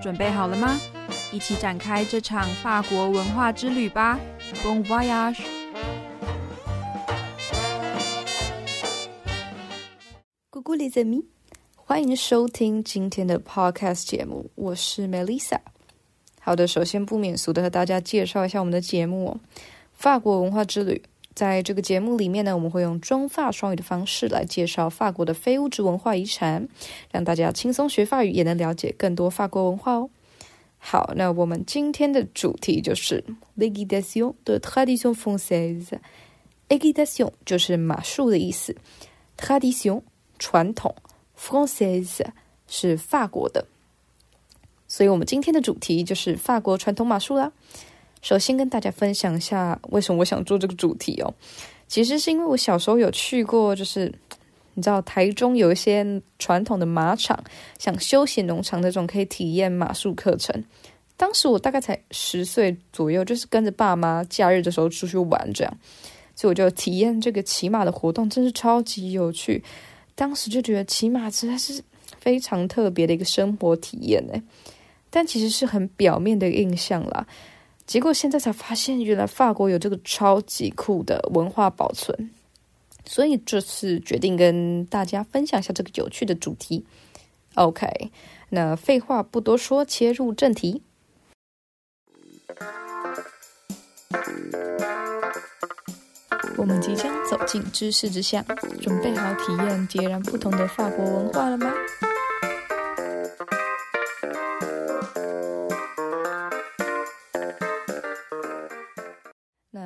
准备好了吗？一起展开这场法国文化之旅吧！Bon voyage！咕咕 les amis，欢迎收听今天的 podcast 节目，我是 Melissa。好的，首先不免俗的和大家介绍一下我们的节目——法国文化之旅。在这个节目里面呢，我们会用中法双语的方式来介绍法国的非物质文化遗产，让大家轻松学法语，也能了解更多法国文化哦。好，那我们今天的主题就是 l'équitation de tradition française。équitation 就是马术的意思，tradition 传统，française 是法国的，所以我们今天的主题就是法国传统马术啦。首先跟大家分享一下为什么我想做这个主题哦。其实是因为我小时候有去过，就是你知道台中有一些传统的马场，像休闲农场那种可以体验马术课程。当时我大概才十岁左右，就是跟着爸妈假日的时候出去玩这样，所以我就体验这个骑马的活动，真是超级有趣。当时就觉得骑马实在是非常特别的一个生活体验呢，但其实是很表面的印象啦。结果现在才发现，原来法国有这个超级酷的文化保存，所以这次决定跟大家分享一下这个有趣的主题。OK，那废话不多说，切入正题。我们即将走进知识之巷，准备好体验截然不同的法国文化了吗？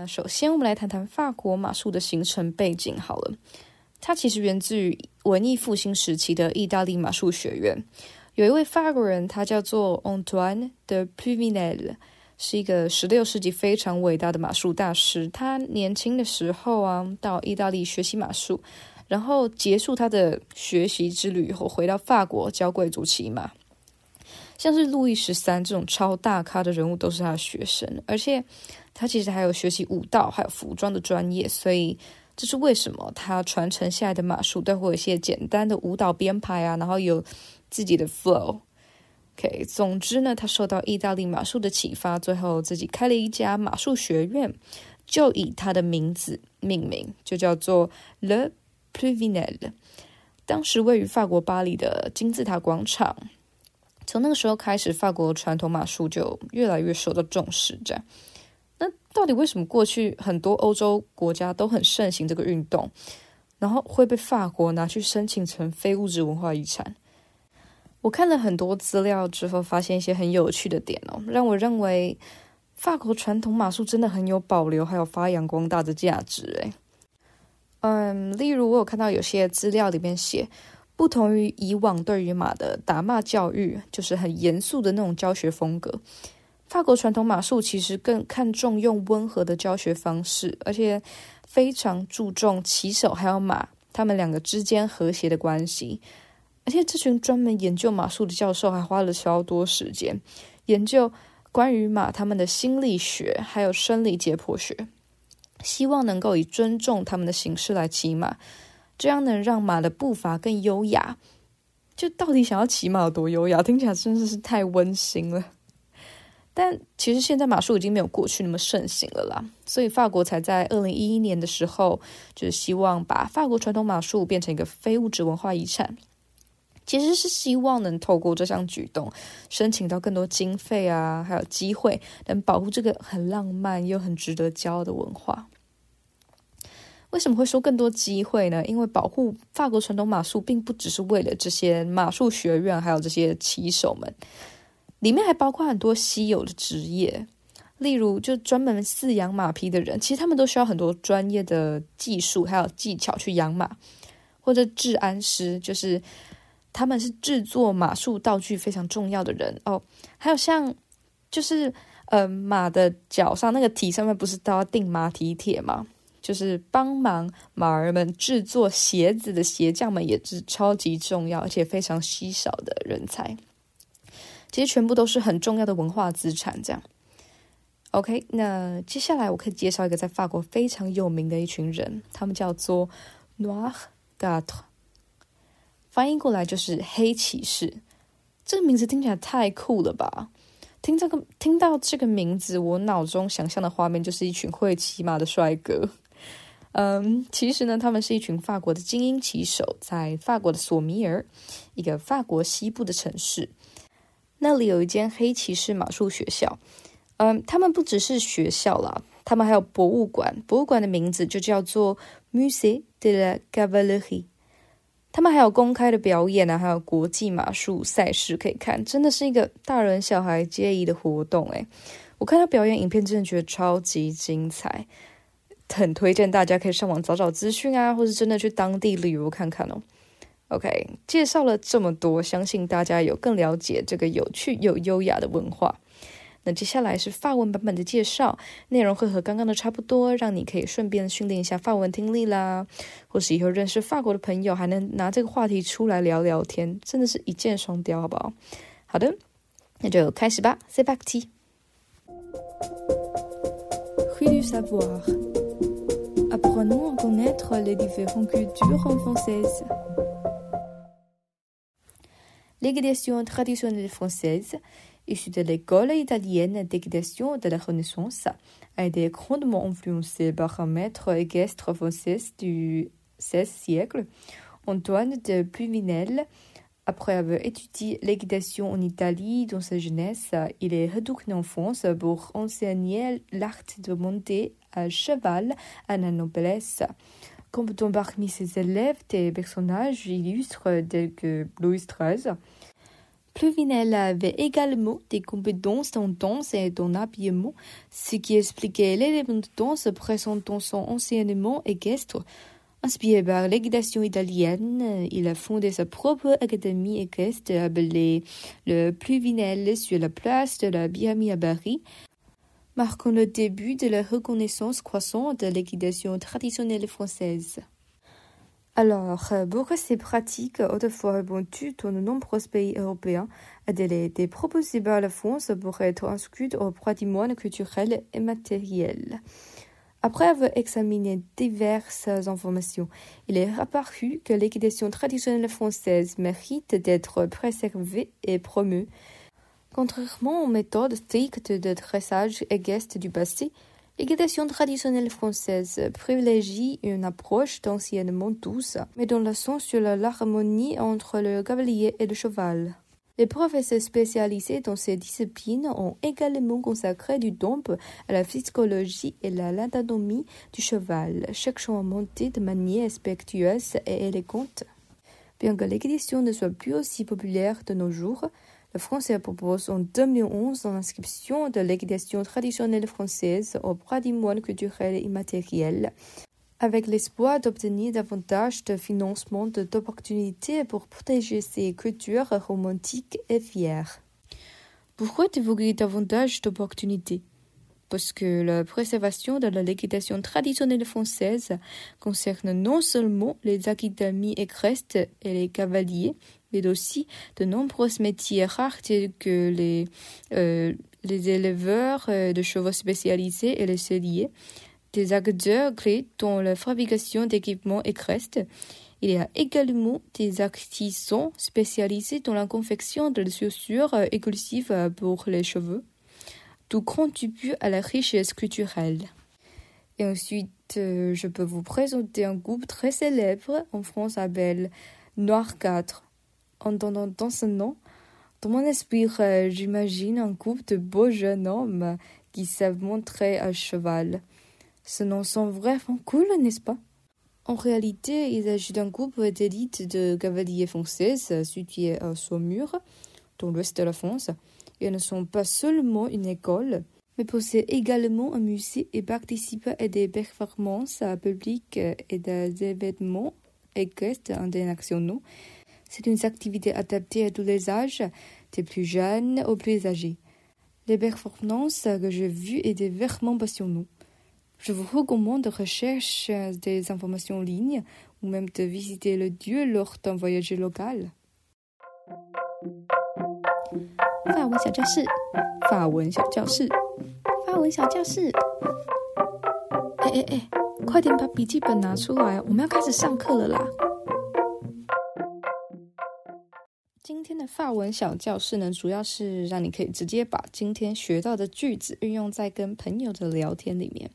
首先，我们来谈谈法国马术的形成背景。好了，它其实源自于文艺复兴时期的意大利马术学院。有一位法国人，他叫做 Antoine de p r i v i n e l 是一个十六世纪非常伟大的马术大师。他年轻的时候啊，到意大利学习马术，然后结束他的学习之旅以后，回到法国教贵族骑马。像是路易十三这种超大咖的人物都是他的学生，而且他其实还有学习舞蹈还有服装的专业，所以这是为什么他传承下来的马术都会有一些简单的舞蹈编排啊，然后有自己的 flow。OK，总之呢，他受到意大利马术的启发，最后自己开了一家马术学院，就以他的名字命名，就叫做 Le p r i v i n e l。当时位于法国巴黎的金字塔广场。从那个时候开始，法国传统马术就越来越受到重视。这样，到底为什么过去很多欧洲国家都很盛行这个运动，然后会被法国拿去申请成非物质文化遗产？我看了很多资料之后，发现一些很有趣的点哦，让我认为法国传统马术真的很有保留还有发扬光大的价值。诶，嗯，例如我有看到有些资料里面写。不同于以往对于马的打骂教育，就是很严肃的那种教学风格。法国传统马术其实更看重用温和的教学方式，而且非常注重骑手还有马他们两个之间和谐的关系。而且这群专门研究马术的教授还花了超多时间研究关于马他们的心理学还有生理解剖学，希望能够以尊重他们的形式来骑马。这样能让马的步伐更优雅。就到底想要骑马有多优雅？听起来真的是太温馨了。但其实现在马术已经没有过去那么盛行了啦，所以法国才在二零一一年的时候，就是希望把法国传统马术变成一个非物质文化遗产。其实是希望能透过这项举动，申请到更多经费啊，还有机会，能保护这个很浪漫又很值得骄傲的文化。为什么会说更多机会呢？因为保护法国传统马术，并不只是为了这些马术学院，还有这些骑手们，里面还包括很多稀有的职业，例如就专门饲养马匹的人，其实他们都需要很多专业的技术还有技巧去养马，或者治安师，就是他们是制作马术道具非常重要的人哦。还有像就是呃马的脚上那个蹄上面不是都要钉马蹄铁吗？就是帮忙马儿们制作鞋子的鞋匠们也是超级重要而且非常稀少的人才，其实全部都是很重要的文化资产。这样，OK，那接下来我可以介绍一个在法国非常有名的一群人，他们叫做 Noir g a t r e 翻译过来就是黑骑士。这个名字听起来太酷了吧！听这个，听到这个名字，我脑中想象的画面就是一群会骑马的帅哥。嗯，其实呢，他们是一群法国的精英骑手，在法国的索米尔，一个法国西部的城市，那里有一间黑骑士马术学校。嗯，他们不只是学校啦，他们还有博物馆，博物馆的名字就叫做 Musée de la Cavalerie。他们还有公开的表演呢，还有国际马术赛事可以看，真的是一个大人小孩皆宜的活动诶，我看到表演影片，真的觉得超级精彩，很推荐大家可以上网找找资讯啊，或是真的去当地旅游看看哦。OK，介绍了这么多，相信大家有更了解这个有趣又优雅的文化。那接下来是法文版本的介绍，内容会和刚刚的差不多，让你可以顺便训练一下法文听力啦，或是以后认识法国的朋友，还能拿这个话题出来聊聊天，真的是一箭双雕，好不好？好的，那就开始吧。C'est parti. Rue du savoir. Apprenons à connaître les différentes cultures françaises. L'éducation traditionnelle française. issu de l'école italienne d'équitation de la Renaissance, a été grandement influencé par un maître équestre français du XVIe siècle, Antoine de Pluvinel. Après avoir étudié l'équitation en Italie dans sa jeunesse, il est retourné en France pour enseigner l'art de monter à cheval à la. Comptant parmi ses élèves des personnages illustres tels que Louis XIII, Pluvinel avait également des compétences en danse et en habillement, ce qui expliquait l'élément de danse présentant son enseignement équestre. Inspiré par l'équitation italienne, il a fondé sa propre académie équestre appelée le Pluvinel sur la place de la Biami à Paris, marquant le début de la reconnaissance croissante de l'équitation traditionnelle française. Alors, pour ces pratiques, autrefois répandues dans de nombreux pays européens, a-t-elle été proposée par la France pour être inscrite au patrimoine culturel et matériel? Après avoir examiné diverses informations, il est apparu que l'équitation traditionnelle française mérite d'être préservée et promue. Contrairement aux méthodes strictes de dressage et gestes du passé, L'équitation traditionnelle française privilégie une approche d'enseignement douce, mais dans sens sur l'harmonie entre le cavalier et le cheval. Les professeurs spécialisés dans ces disciplines ont également consacré du temps à la psychologie et à l'anatomie du cheval, cherchant à monter de manière respectueuse et élégante. Bien que l'équitation ne soit plus aussi populaire de nos jours, la France propose en 2011 l'inscription de l'équitation traditionnelle française au patrimoine culturel immatériel, avec l'espoir d'obtenir davantage de financement d'opportunités pour protéger ces cultures romantiques et fières. Pourquoi divulguer davantage d'opportunités? Parce que la préservation de la traditionnelle française concerne non seulement les académies écrestes et les cavaliers, mais aussi de nombreux métiers rares tels que les, euh, les éleveurs euh, de chevaux spécialisés et les celliers, des acteurs clés dans la fabrication d'équipements écrestes. Il y a également des artisans spécialisés dans la confection de chaussures euh, exclusives pour les cheveux, tout contribue à la richesse culturelle. Et ensuite, je peux vous présenter un groupe très célèbre en France appelé Noir 4 en entendant ce nom, dans mon esprit, euh, j'imagine un groupe de beaux jeunes hommes qui savent montrer à cheval. Ce nom sont vraiment cool, n'est-ce pas? En réalité, il s'agit d'un groupe d'élite de cavaliers français situé à Saumur, dans l'ouest de la France. Ils ne sont pas seulement une école, mais possèdent également un musée et participent à des performances publiques et des événements équestres internationaux c'est une activité adaptée à tous les âges, des plus jeunes aux plus âgés. Les performances que j'ai vues étaient vraiment passionnantes. Je vous recommande de rechercher des informations en ligne ou même de visiter le lieu lors d'un voyage local. 法文小教室，法文小教室，法文小教室。哎哎哎，快点把笔记本拿出来，我们要开始上课了啦！ 的法文小教室呢，主要是让你可以直接把今天学到的句子运用在跟朋友的聊天里面。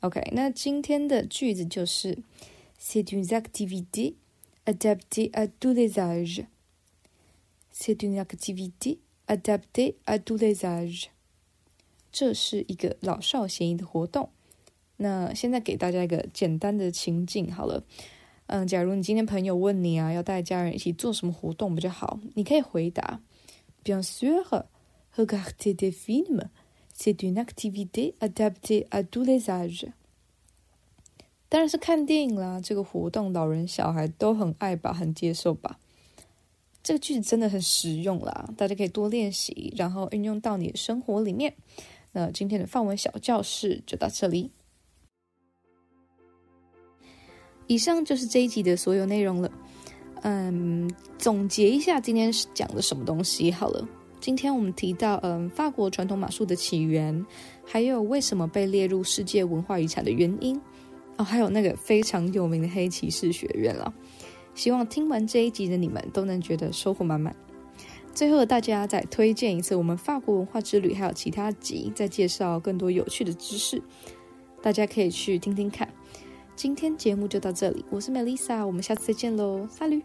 OK，那今天的句子就是：C'est une activité adaptée à tous les âges. C'est une activité adaptée à tous les âges. 这是一个老少咸宜的活动。那现在给大家一个简单的情境好了。嗯，假如你今天朋友问你啊，要带家人一起做什么活动比较好？你可以回答：Bien sûr, regarder des films, c'est une activité adaptée à tous les âges。当然是看电影啦，这个活动老人小孩都很爱吧，很接受吧。这个句子真的很实用啦，大家可以多练习，然后运用到你的生活里面。那今天的范文小教室就到这里。以上就是这一集的所有内容了。嗯，总结一下今天是讲的什么东西好了。今天我们提到，嗯，法国传统马术的起源，还有为什么被列入世界文化遗产的原因，哦，还有那个非常有名的黑骑士学院了。希望听完这一集的你们都能觉得收获满满。最后，大家再推荐一次我们法国文化之旅，还有其他集，再介绍更多有趣的知识，大家可以去听听看。今天节目就到这里，我是 Melissa，我们下次再见喽，撒驴。